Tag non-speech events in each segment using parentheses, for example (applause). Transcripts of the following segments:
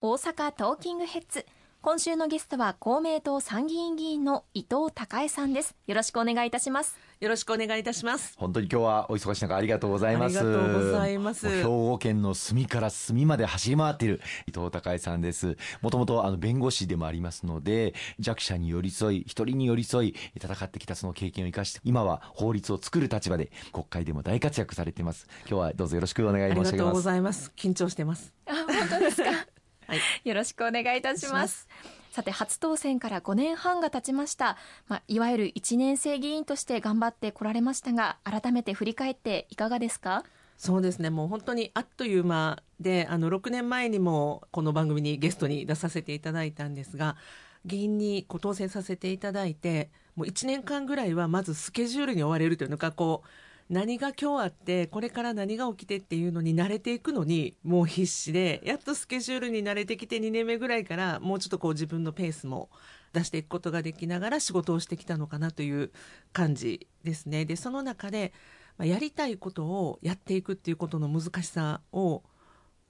大阪トーキングヘッズ。今週のゲストは公明党参議院議員の伊藤孝恵さんです。よろしくお願いいたします。よろしくお願いいたします。本当に今日はお忙しい中ありがとうございます。ありがとうございます。兵庫県の隅から隅まで走り回っている伊藤孝恵さんです。もともとあの弁護士でもありますので弱者に寄り添い一人に寄り添い戦ってきたその経験を生かして今は法律を作る立場で国会でも大活躍されています。今日はどうぞよろしくお願い申し上げます。ありがとうございます。緊張してます。あ本当ですか？はい。よろしくお願いいたします。さて初当選から5年半が経ちました、まあ、いわゆる1年生議員として頑張ってこられましたが改めて振り返っていかがですか？そうですね。もう本当にあっという間であの6年前にもこの番組にゲストに出させていただいたんですが議員にご当選させていただいてもう1年間ぐらいはまずスケジュールに追われるというのかこう何が今日あってこれから何が起きてっていうのに慣れていくのにもう必死でやっとスケジュールに慣れてきて2年目ぐらいからもうちょっとこう自分のペースも出していくことができながら仕事をしてきたのかなという感じですね。でその中でまやりたいことをやっていくっていうことの難しさを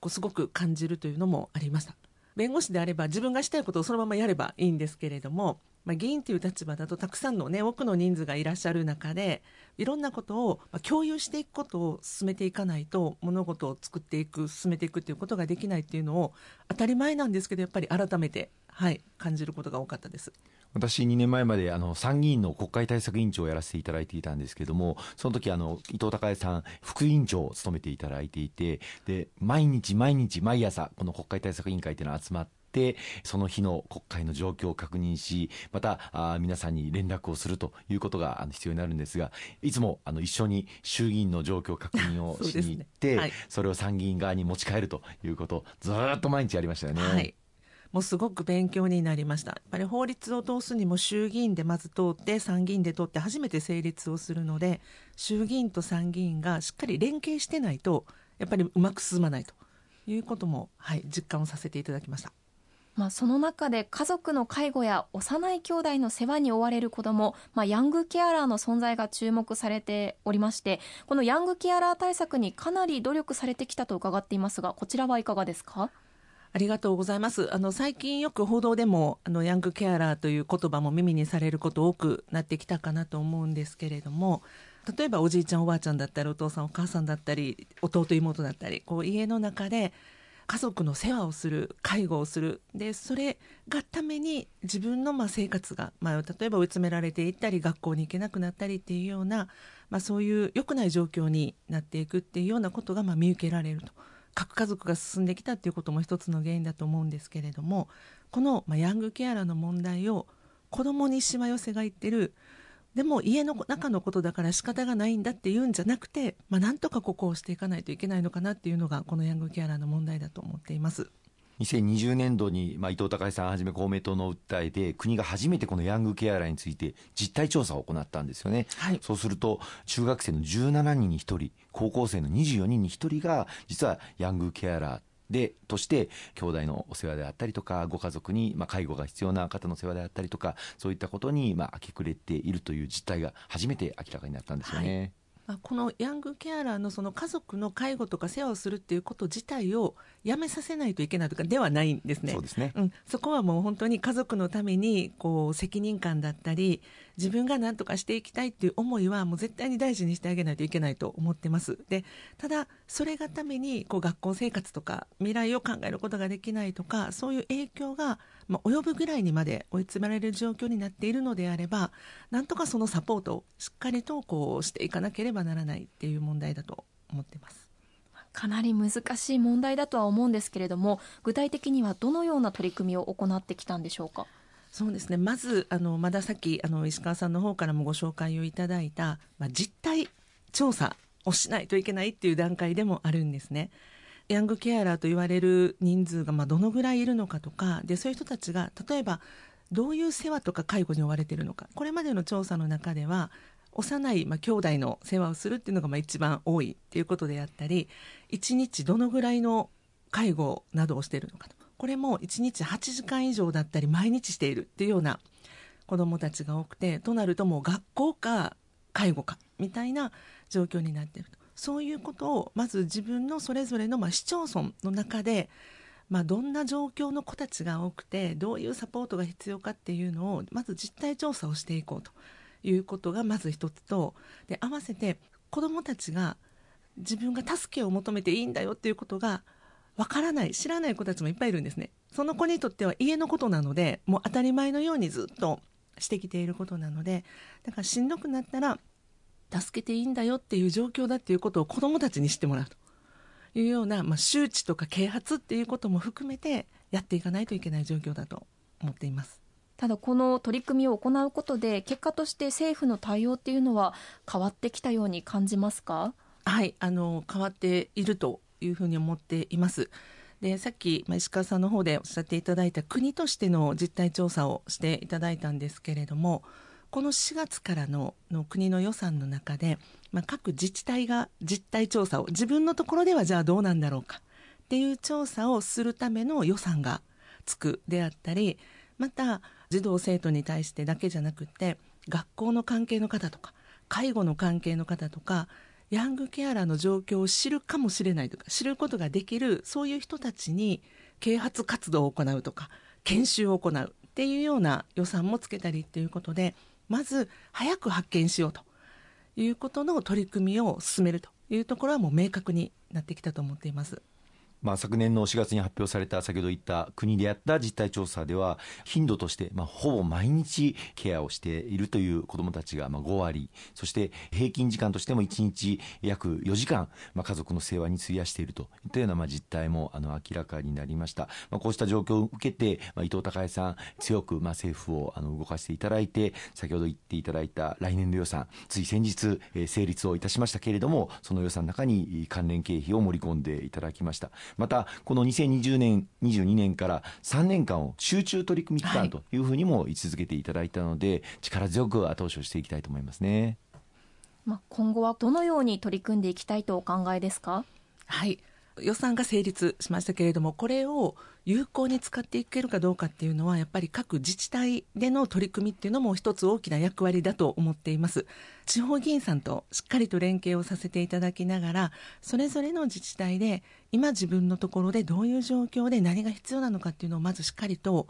こうすごく感じるというのもありました。弁護士であれば自分がしたいことをそのままやればいいんですけれども、まあ、議員という立場だとたくさんのね多くの人数がいらっしゃる中でいろんなことを共有していくことを進めていかないと物事を作っていく進めていくっていうことができないっていうのを当たり前なんですけどやっぱり改めてはい感じることが多かったです。私2年前まであの参議院の国会対策委員長をやらせていただいていたんですけどもその時あの伊藤孝恵さん副委員長を務めていただいていてで毎日毎日毎朝この国会対策委員会というのは集まってその日の国会の状況を確認しまたあ皆さんに連絡をするということがあの必要になるんですがいつもあの一緒に衆議院の状況確認を (laughs) しに行ってそねはいそれを参議院側に持ち帰るということをずーっと毎日やりましたよね。はい。もうすごく勉強になりました。やっぱり法律を通すにも衆議院でまず通って参議院で通って初めて成立をするので衆議院と参議院がしっかり連携してないとやっぱりうまく進まないということも、はい、実感をさせていただきました。まあ、その中で家族の介護や幼い兄弟の世話に追われる子ども、まあ、ヤングケアラーの存在が注目されておりましてこのヤングケアラー対策にかなり努力されてきたと伺っていますがこちらはいかがですか？ありがとうございます。あの最近よく報道でもあのヤングケアラーという言葉も耳にされること多くなってきたかなと思うんですけれども、例えばおじいちゃんおばあちゃんだったりお父さんお母さんだったり弟妹だったり、こう家の中で家族の世話をする介護をするでそれがために自分のまあ生活が、まあ、例えば追い詰められていったり学校に行けなくなったりっていうような、まあ、そういう良くない状況になっていくっていうようなことがまあ見受けられると。核家族が進んできたっていうことも一つの原因だと思うんですけれどもこの、ま、ヤングケアラーの問題を子供にしわ寄せがいってるでも家の中のことだから仕方がないんだっていうんじゃなくて、まあ、なんとかここをしていかないといけないのかなっていうのがこのヤングケアラーの問題だと思っています。2020年度に、まあ、伊藤孝恵さんはじめ公明党の訴えで国が初めてこのヤングケアラーについて実態調査を行ったんですよね、はいそうすると中学生の17人に1人高校生の24人に1人が実はヤングケアラーでとして兄弟のお世話であったりとかご家族にまあ介護が必要な方の世話であったりとかそういったことにまあ明け暮れているという実態が初めて明らかになったんですよね。まあこのヤングケアラーのその家族の介護とか世話をするっていうこと自体をやめさせないといけないとかではないんですね。そうですねうん、そこはもう本当に家族のためにこう責任感だったり自分が何とかしていきたいっていう思いはもう絶対に大事にしてあげないといけないと思ってます。でただそれがためにこう学校生活とか未来を考えることができないとかそういう影響が、まあ、及ぶぐらいにまで追い詰められる状況になっているのであればなんとかそのサポートをしっかりとこうしていかなければならないっていう問題だと思ってます。かなり難しい問題だとは思うんですけれども具体的にはどのような取り組みを行ってきたんでしょうか？そうですねまずあのまださっきあの石川さんの方からもご紹介をいただいた、まあ、実態調査をしないといけないっていう段階でもあるんですね。ヤングケアラーと言われる人数がまあどのぐらいいるのかとかでそういう人たちが例えばどういう世話とか介護に追われているのか。これまでの調査の中では幼い、まあ、兄弟の世話をするっていうのがまあ一番多いっていうことであったり1日どのぐらいの介護などをしているのかと。これも1日8時間以上だったり毎日しているっていうような子どもたちが多くてとなるともう学校か介護かみたいな状況になっていると。そういうことをまず自分のそれぞれのまあ市町村の中でまあ、どんな状況の子たちが多くてどういうサポートが必要かっていうのをまず実態調査をしていこうということがまず一つとで合わせて子どもたちが自分が助けを求めていいんだよっていうことがわからない知らない子たちもいっぱいいるんですね。その子にとっては家のことなのでもう当たり前のようにずっとしてきていることなのでだからしんどくなったら助けていいんだよっていう状況だっていうことを子どもたちに知ってもらうというような、まあ、周知とか啓発っていうことも含めてやっていかないといけない状況だと思っています。ただこの取り組みを行うことで結果として政府の対応っていうのは変わってきたように感じますか？はいあの変わっているというふうに思っています。でさっき、まあ、石川さんの方でおっしゃっていただいた国としての実態調査をしていただいたんですけれどもこの4月からの国の予算の中で、まあ、各自治体が実態調査を自分のところではじゃあどうなんだろうかっていう調査をするための予算がつくであったりまた児童生徒に対してだけじゃなくて学校の関係の方とか介護の関係の方とかヤングケアラーの状況を知るかもしれないとか知ることができるそういう人たちに啓発活動を行うとか研修を行うっていうような予算もつけたりっていうことでまず早く発見しようということの取り組みを進めるというところはもう明確になってきたと思っています。まあ、昨年の4月に発表された先ほど言った国でやった実態調査では頻度としてまあほぼ毎日ケアをしているという子どもたちがまあ5割。そして平均時間としても1日約4時間まあ家族の世話に費やしているといったようなまあ実態もあの明らかになりました、まあ、こうした状況を受けてまあ伊藤孝恵さん強くまあ政府をあの動かしていただいて先ほど言っていただいた来年度予算つい先日成立をいたしましたけれどもその予算の中に関連経費を盛り込んでいただきました。またこの2020年22年から3年間を集中取り組み期間とい。うふうにも位置づけていただいたので、はい、力強く後押しをしていきたいと思いますね。まあ、今後はどのように取り組んでいきたいとお考えですか？はい予算が成立しましたけれどもこれを有効に使っていけるかどうかっていうのはやっぱり各自治体での取り組みっていうのも一つ大きな役割だと思っています地方議員さんとしっかりと連携をさせていただきながらそれぞれの自治体で今自分のところでどういう状況で何が必要なのかっていうのをまずしっかりと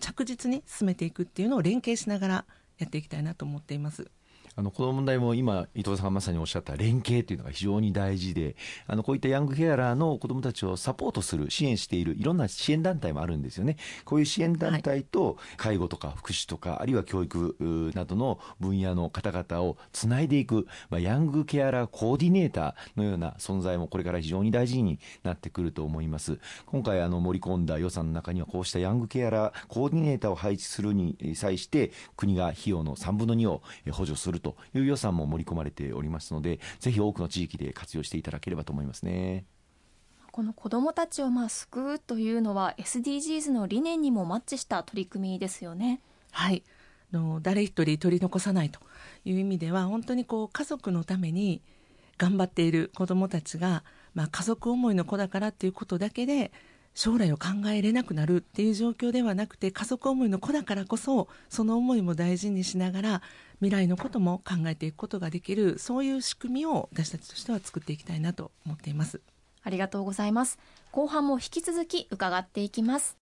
着実に進めていくっていうのを連携しながらやっていきたいなと思っています。あのこの問題も今伊藤さんがまさにおっしゃった連携というのが非常に大事であのこういったヤングケアラーの子どもたちをサポートする支援しているいろんな支援団体もあるんですよね。こういう支援団体と介護とか福祉とかあるいは教育などの分野の方々をつないでいく、まあ、ヤングケアラーコーディネーターのような存在もこれから非常に大事になってくると思います。今回あの盛り込んだ予算の中にはこうしたヤングケアラーコーディネーターを配置するに際して国が費用の3分の2を補助するという予算も盛り込まれておりますのでぜひ多くの地域で活用していただければと思いますね。この子どもたちをまあ救うというのは SDGs の理念にもマッチした取り組みですよね。はいの誰一人取り残さないという意味では本当にこう家族のために頑張っている子どもたちが、まあ、家族思いの子だからっていうことだけで将来を考えれなくなるっていう状況ではなくて家族思いの子だからこそその思いも大事にしながら未来のことも考えていくことができるそういう仕組みを私たちとしては作っていきたいなと思っています。ありがとうございます。後半も引き続き伺っていきます。